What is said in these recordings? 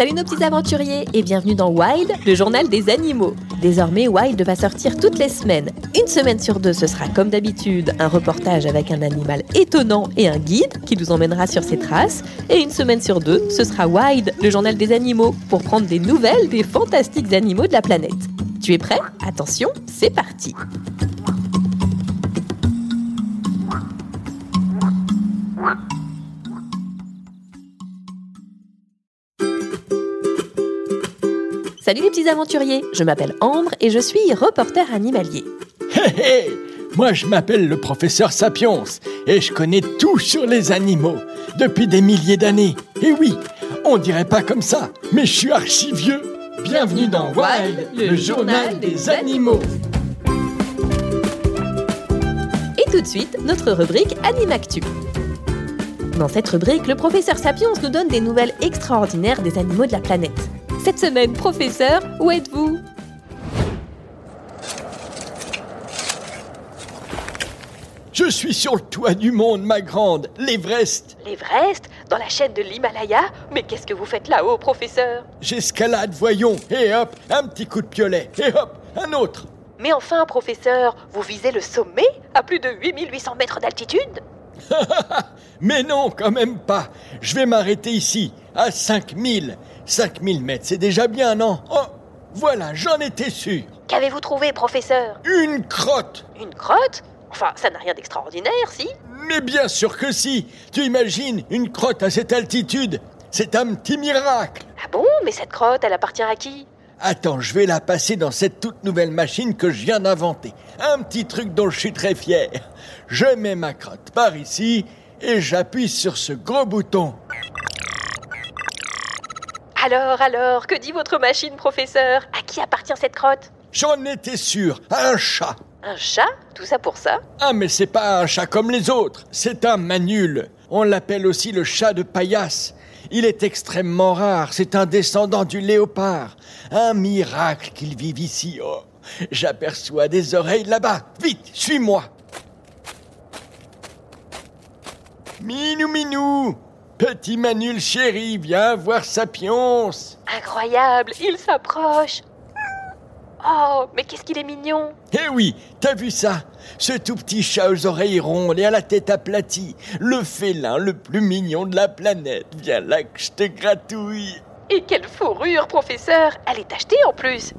Salut nos petits aventuriers et bienvenue dans Wild, le journal des animaux. Désormais, Wild va sortir toutes les semaines. Une semaine sur deux, ce sera comme d'habitude un reportage avec un animal étonnant et un guide qui nous emmènera sur ses traces. Et une semaine sur deux, ce sera Wild, le journal des animaux, pour prendre des nouvelles des fantastiques animaux de la planète. Tu es prêt? Attention, c'est parti Salut les petits aventuriers, je m'appelle Ambre et je suis reporter animalier. Hé hé Moi je m'appelle le professeur Sapiens et je connais tout sur les animaux depuis des milliers d'années. Et oui, on dirait pas comme ça, mais je suis archi vieux. Bienvenue dans Wild, le journal des animaux. Et tout de suite, notre rubrique Animactu. Dans cette rubrique, le professeur Sapiens nous donne des nouvelles extraordinaires des animaux de la planète. Cette semaine, professeur, où êtes-vous Je suis sur le toit du monde, ma grande, l'Everest. L'Everest Dans la chaîne de l'Himalaya Mais qu'est-ce que vous faites là-haut, professeur J'escalade, voyons, et hop, un petit coup de piolet, et hop, un autre. Mais enfin, professeur, vous visez le sommet À plus de 8800 mètres d'altitude Mais non, quand même pas. Je vais m'arrêter ici, à 5000. 5000 mètres, c'est déjà bien, non? Oh, voilà, j'en étais sûr. Qu'avez-vous trouvé, professeur? Une crotte. Une crotte? Enfin, ça n'a rien d'extraordinaire, si? Mais bien sûr que si. Tu imagines une crotte à cette altitude C'est un petit miracle. Ah bon? Mais cette crotte, elle appartient à qui? Attends, je vais la passer dans cette toute nouvelle machine que je viens d'inventer. Un petit truc dont je suis très fier. Je mets ma crotte par ici et j'appuie sur ce gros bouton. Alors, alors, que dit votre machine, professeur? À qui appartient cette crotte? J'en étais sûr, un chat. Un chat? Tout ça pour ça? Ah mais c'est pas un chat comme les autres, c'est un manule. On l'appelle aussi le chat de paillasse. Il est extrêmement rare, c'est un descendant du léopard. Un miracle qu'il vive ici. Oh, j'aperçois des oreilles là-bas. Vite, suis-moi. Minou, minou, petit manule chéri, viens voir Sapiens. Incroyable, il s'approche Oh, mais qu'est-ce qu'il est mignon. Eh oui, t'as vu ça? Ce tout petit chat aux oreilles rondes et à la tête aplatie, le félin le plus mignon de la planète. Viens là que je te gratouille. Et quelle fourrure, professeur. Elle est achetée en plus.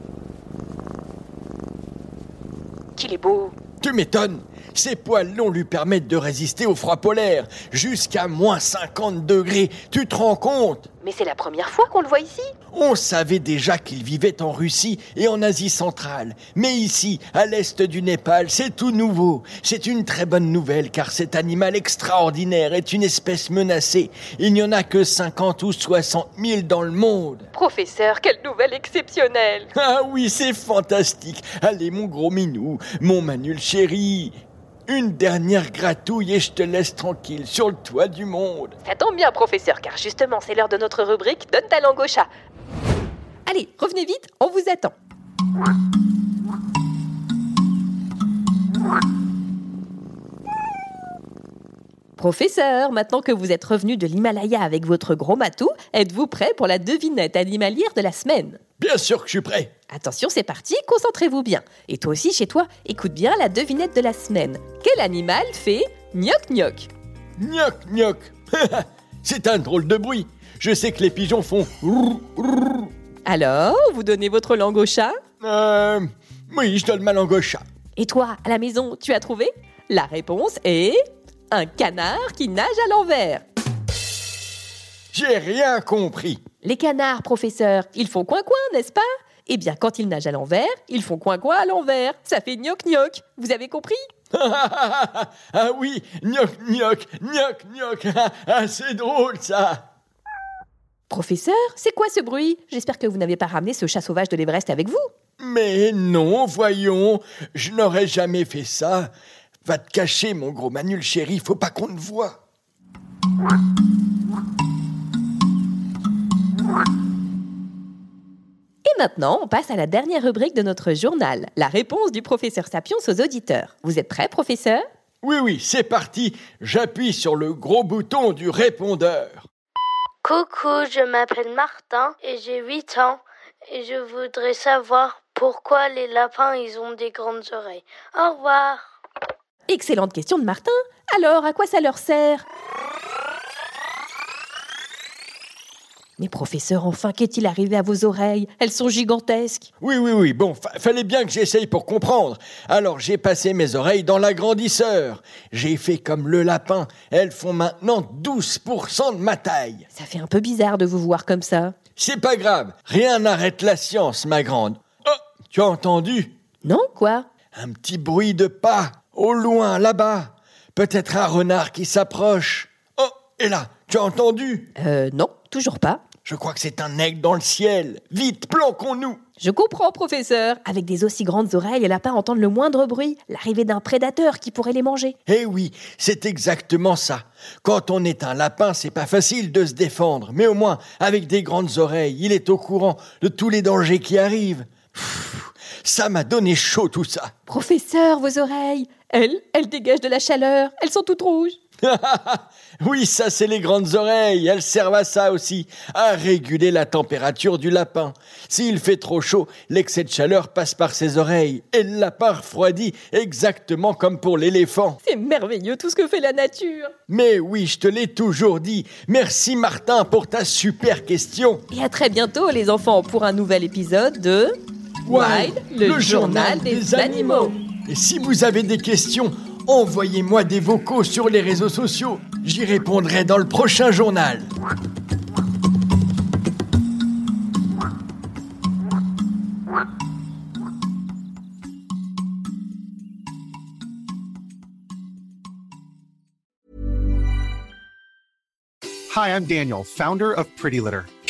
Qu'il est beau. Tu m'étonnes Ses poils longs lui permettent de résister au froid polaire, jusqu'à moins 50 degrés. Tu te rends compte? Mais c'est la première fois qu'on le voit ici On savait déjà qu'il vivait en Russie et en Asie centrale. Mais ici, à l'est du Népal, c'est tout nouveau. C'est une très bonne nouvelle car cet animal extraordinaire est une espèce menacée. Il n'y en a que 50 ou 60 000 dans le monde. Professeur, quelle nouvelle exceptionnelle Ah oui, c'est fantastique. Allez, mon gros minou, mon manule chéri. Une dernière gratouille et je te laisse tranquille sur le toit du monde. Ça tombe bien, professeur, car justement, c'est l'heure de notre rubrique Donne ta langue au chat. Allez, revenez vite, on vous attend. Professeur, maintenant que vous êtes revenu de l'Himalaya avec votre gros matou, êtes-vous prêt pour la devinette animalière de la semaine? Bien sûr que je suis prêt. Attention, c'est parti, concentrez-vous bien. Et toi aussi, chez toi, écoute bien la devinette de la semaine. Quel animal fait gnoc gnoc? Gnoc, gnoc. c'est un drôle de bruit. Je sais que les pigeons font. Alors, vous donnez votre langue au chat? Euh, oui, je donne ma langue au chat. Et toi, à la maison, tu as trouvé? La réponse est un canard qui nage à l'envers. J'ai rien compris. Les canards, professeur, ils font coin-coin, n'est-ce pas? Eh bien, quand ils nagent à l'envers, ils font coin-coin à l'envers. Ça fait gnoc-gnoc. Vous avez compris? Ah oui, gnoc, gnoc, gnoc, gnoc. Ah, c'est drôle ça. Professeur, c'est quoi ce bruit? J'espère que vous n'avez pas ramené ce chat sauvage de l'Everest avec vous. Mais non, voyons, je n'aurais jamais fait ça. Va te cacher, mon gros Manul chéri, faut pas qu'on te voie. Et maintenant, on passe à la dernière rubrique de notre journal, la réponse du professeur Sapiens aux auditeurs. Vous êtes prêt, professeur? Oui, oui, c'est parti. J'appuie sur le gros bouton du répondeur. Coucou, je m'appelle Martin et j'ai 8 ans et je voudrais savoir pourquoi les lapins ils ont des grandes oreilles. Au revoir. Excellente question de Martin. Alors, à quoi ça leur sert? Mais professeur, enfin, qu'est-il arrivé à vos oreilles? Elles sont gigantesques. Oui, oui, oui, bon, fa- fallait bien que j'essaye pour comprendre. Alors j'ai passé mes oreilles dans l'agrandisseur. J'ai fait comme le lapin. Elles font maintenant 12% de ma taille. Ça fait un peu bizarre de vous voir comme ça. C'est pas grave, rien n'arrête la science, ma grande. Oh, tu as entendu? Non, quoi? Un petit bruit de pas, au loin, là-bas. Peut-être un renard qui s'approche. Oh, et là, tu as entendu? Euh, non, toujours pas. Je crois que c'est un aigle dans le ciel. Vite, planquons-nous Je comprends, professeur. Avec des aussi grandes oreilles, les lapins entendent le moindre bruit, l'arrivée d'un prédateur qui pourrait les manger. Eh oui, c'est exactement ça. Quand on est un lapin, c'est pas facile de se défendre, mais au moins, avec des grandes oreilles, il est au courant de tous les dangers qui arrivent. Pfff, ça m'a donné chaud tout ça. Professeur, vos oreilles Elles, elles dégagent de la chaleur, elles sont toutes rouges. oui, ça c'est les grandes oreilles, elles servent à ça aussi, à réguler la température du lapin. S'il fait trop chaud, l'excès de chaleur passe par ses oreilles, et le lapin refroidit exactement comme pour l'éléphant. C'est merveilleux tout ce que fait la nature. Mais oui, je te l'ai toujours dit. Merci Martin pour ta super question. Et à très bientôt, les enfants, pour un nouvel épisode de Wild, le, journal des, animaux. Et si vous avez des questions, envoyez-moi des vocaux sur les réseaux sociaux. J'y répondrai dans le prochain journal. Hi, I'm Daniel, founder of Pretty Litter.